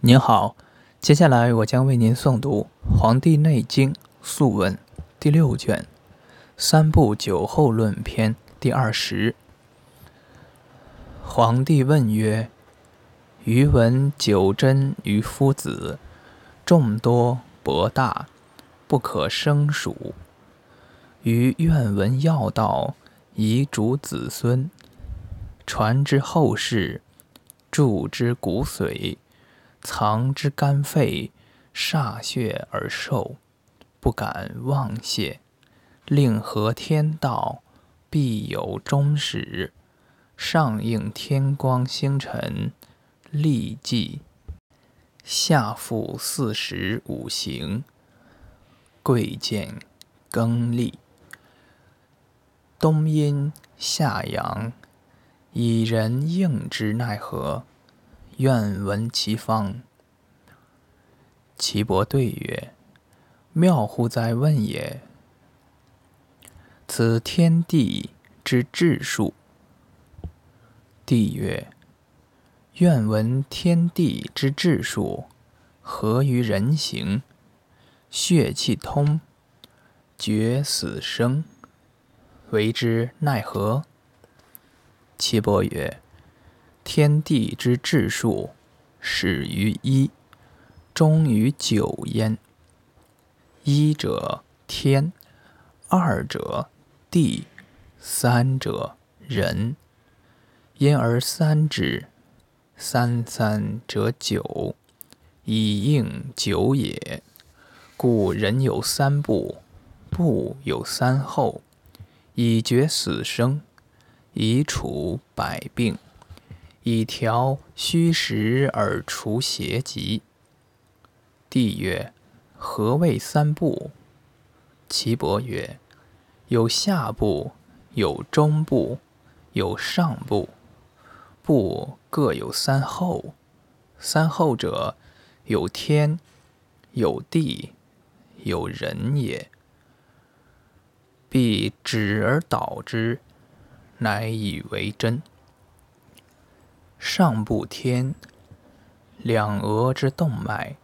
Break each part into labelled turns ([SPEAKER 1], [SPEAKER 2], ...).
[SPEAKER 1] 您好，接下来我将为您诵读《黄帝内经·素问》第六卷《三部酒后论篇》第二十。皇帝问曰：“余闻酒真于夫子，众多博大，不可生数。余愿闻药道，以主子孙，传之后世，注之骨髓。”藏之肝肺，歃血而寿，不敢妄泄。令合天道，必有终始。上应天光星辰，历纪。下复四时五行，贵贱更历。冬阴夏阳，以人应之奈何？愿闻其方。岐伯对曰：“妙乎哉问也！此天地之至数。”帝曰：“愿闻天地之至数，合于人形？血气通，决死生，为之奈何？”岐伯曰：天地之至数，始于一，终于九焉。一者天，二者地，三者人。因而三之，三三者九，以应九也。故人有三部，部有三候，以决死生，以处百病。以调虚实而除邪疾。帝曰：何谓三部？岐伯曰：有下部，有中部，有上部。部各有三候。三候者，有天，有地，有人也。必止而导之，乃以为真。上部天，两额之动脉；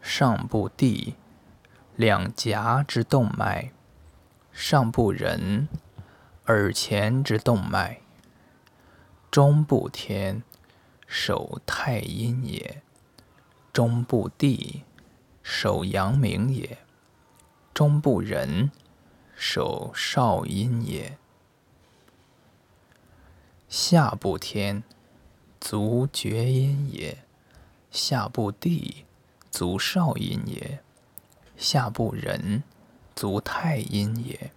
[SPEAKER 1] 上部地，两颊之动脉；上部人，耳前之动脉；中部天，手太阴也；中部地，手阳明也；中部人，手少阴也。下部天。足厥阴也，下部地足少阴也，下部人足太阴也。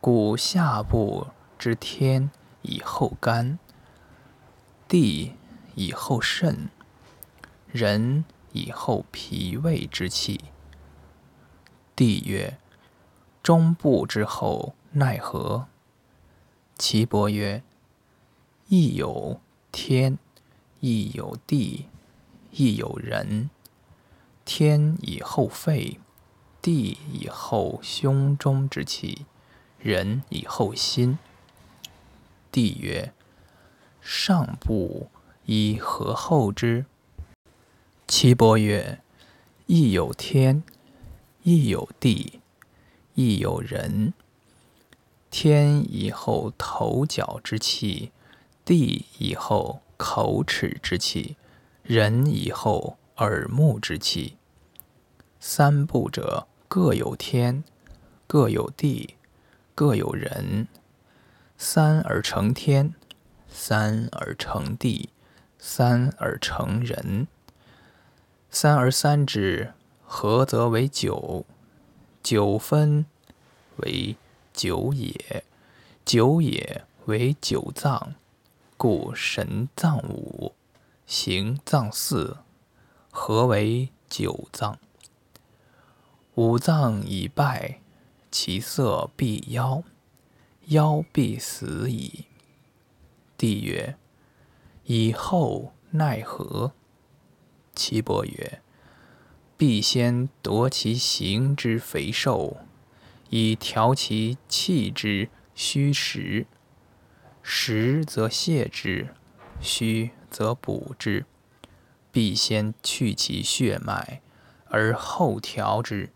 [SPEAKER 1] 故下部之天以后肝，地以后肾，人以后脾胃之气。帝曰：中部之后奈何？岐伯曰：亦有。天亦有地，亦有人。天以后肺，地以后胸中之气，人以后心。帝曰：上部以何后之？岐伯曰：亦有天，亦有地，亦有人。天以后头角之气。地以后口齿之气，人以后耳目之气。三部者各有天，各有地，各有人。三而成天，三而成地，三而成人。三而三之，合则为九。九分为九也，九也为九脏。故神脏五，形脏四，合为九脏。五脏已败，其色必夭，夭必死矣。帝曰：以后奈何？岐伯曰：必先夺其形之肥瘦，以调其气之虚实。实则泻之，虚则补之。必先去其血脉，而后调之。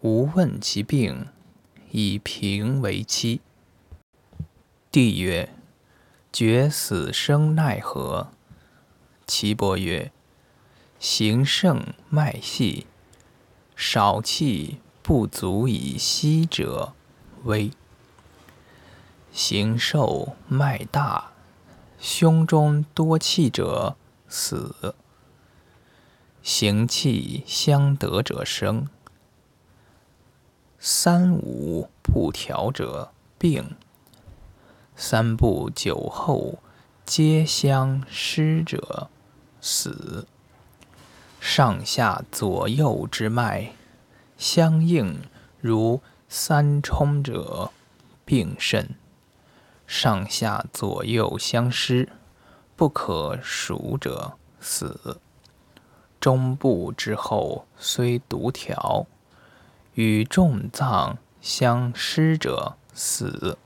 [SPEAKER 1] 吾问其病，以平为期。帝曰：决死生奈何？岐伯曰：形盛脉细，少气不足以息者，危；形瘦脉大，胸中多气者，死；形气相得者生。三五不调者，病。三不久后，皆相失者，死。上下左右之脉相应如三冲者，病甚；上下左右相失，不可数者，死。中部之后虽独条，与众脏相失者，死。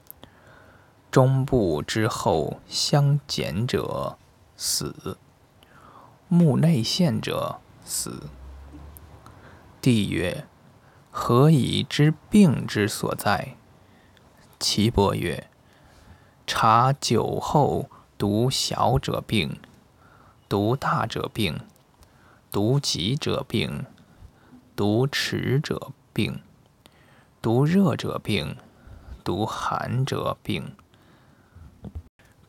[SPEAKER 1] 中部之后相减者，死；目内陷者，死。帝曰：何以知病之所在？岐伯曰：察酒后独小者病，独大者病，独急者病，独迟者病，独热者病，独寒者病。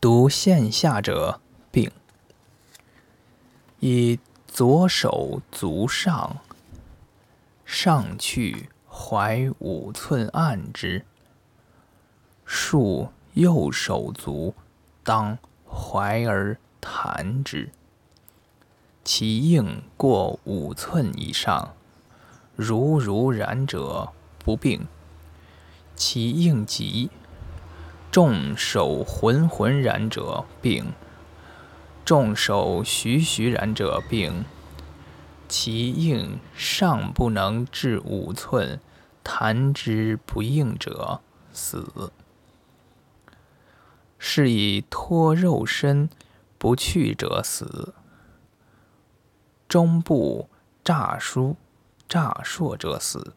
[SPEAKER 1] 独线下者病，以左手足上，上去怀五寸按之；竖右手足，当怀而弹之。其应过五寸以上，如如然者不病；其应急。众手浑浑然者病，众手徐徐然者病。其应尚不能至五寸，弹之不应者死。是以脱肉身不去者死。中部诈疏诈硕者死。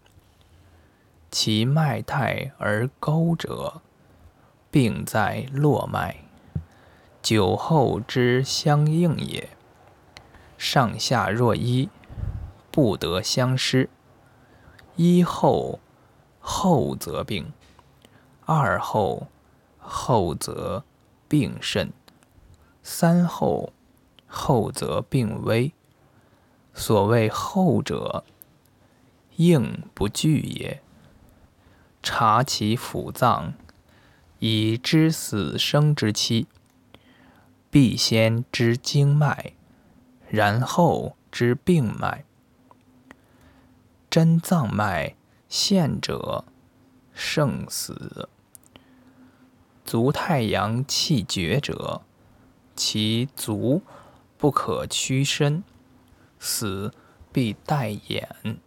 [SPEAKER 1] 其脉太而高者。病在络脉，久后之相应也。上下若一，不得相失。一后，后则病；二后，后则病甚；三后，后则病危。所谓后者，应不惧也。察其腑脏。以知死生之期，必先知经脉，然后知病脉。真脏脉陷者，胜死。足太阳气绝者，其足不可屈伸，死必待眼。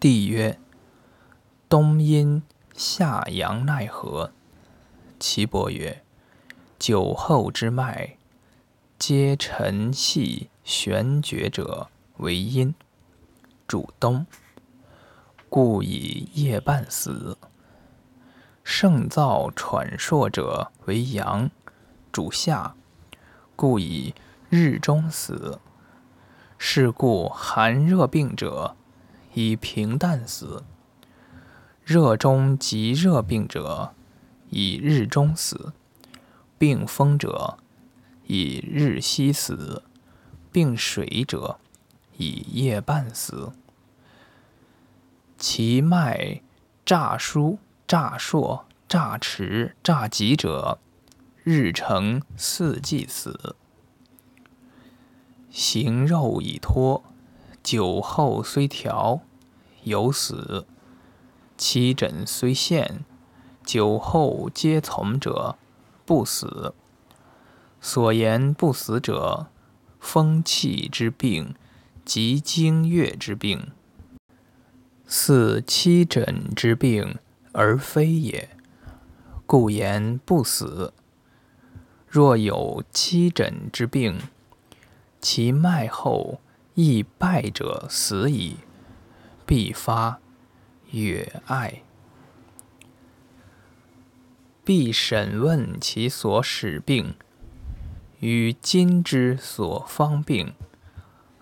[SPEAKER 1] 帝曰：冬阴。夏阳奈何？岐伯曰：酒后之脉，皆沉细玄绝者为阴，主冬，故以夜半死；盛燥喘烁者为阳，主夏，故以日中死。是故寒热病者，以平淡死。热中及热病者，以日中死；病风者，以日西死；病水者，以夜半死。其脉诈疏、诈硕、诈迟、诈疾者，日成四季死。形肉已脱，酒后虽调，有死。其诊虽现，酒后皆从者，不死。所言不死者，风气之病，及经月之病，似七诊之病，而非也。故言不死。若有七诊之病，其脉后亦败者死矣，必发曰爱。必审问其所使病，与今之所方病，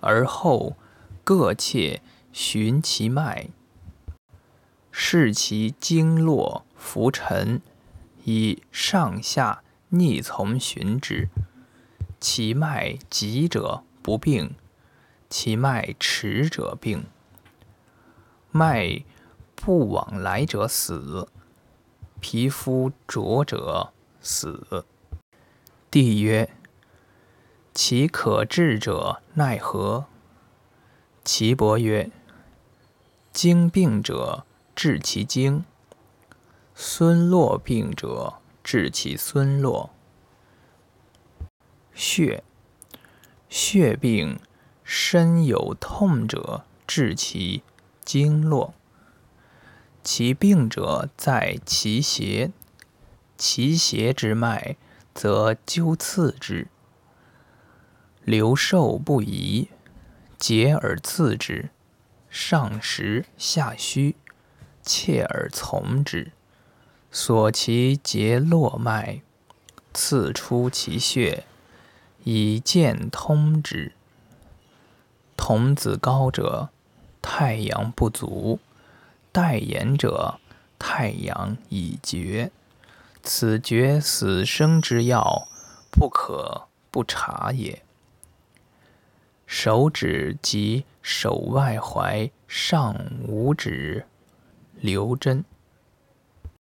[SPEAKER 1] 而后各切寻其脉，视其经络浮沉，以上下逆从寻之。其脉急者不病，其脉迟者病。脉不往来者死。皮肤浊者死。帝曰：其可治者奈何？岐伯曰：经病者治其经，孙络病者治其孙络。血，血病身有痛者治其经络。其病者在其邪，其邪之脉，则灸刺之，留受不移，结而刺之，上实下虚，切而从之，索其结络脉，刺出其血，以见通之。童子高者，太阳不足。待言者，太阳已绝，此绝死生之要，不可不察也。手指及手外踝上五指刘真。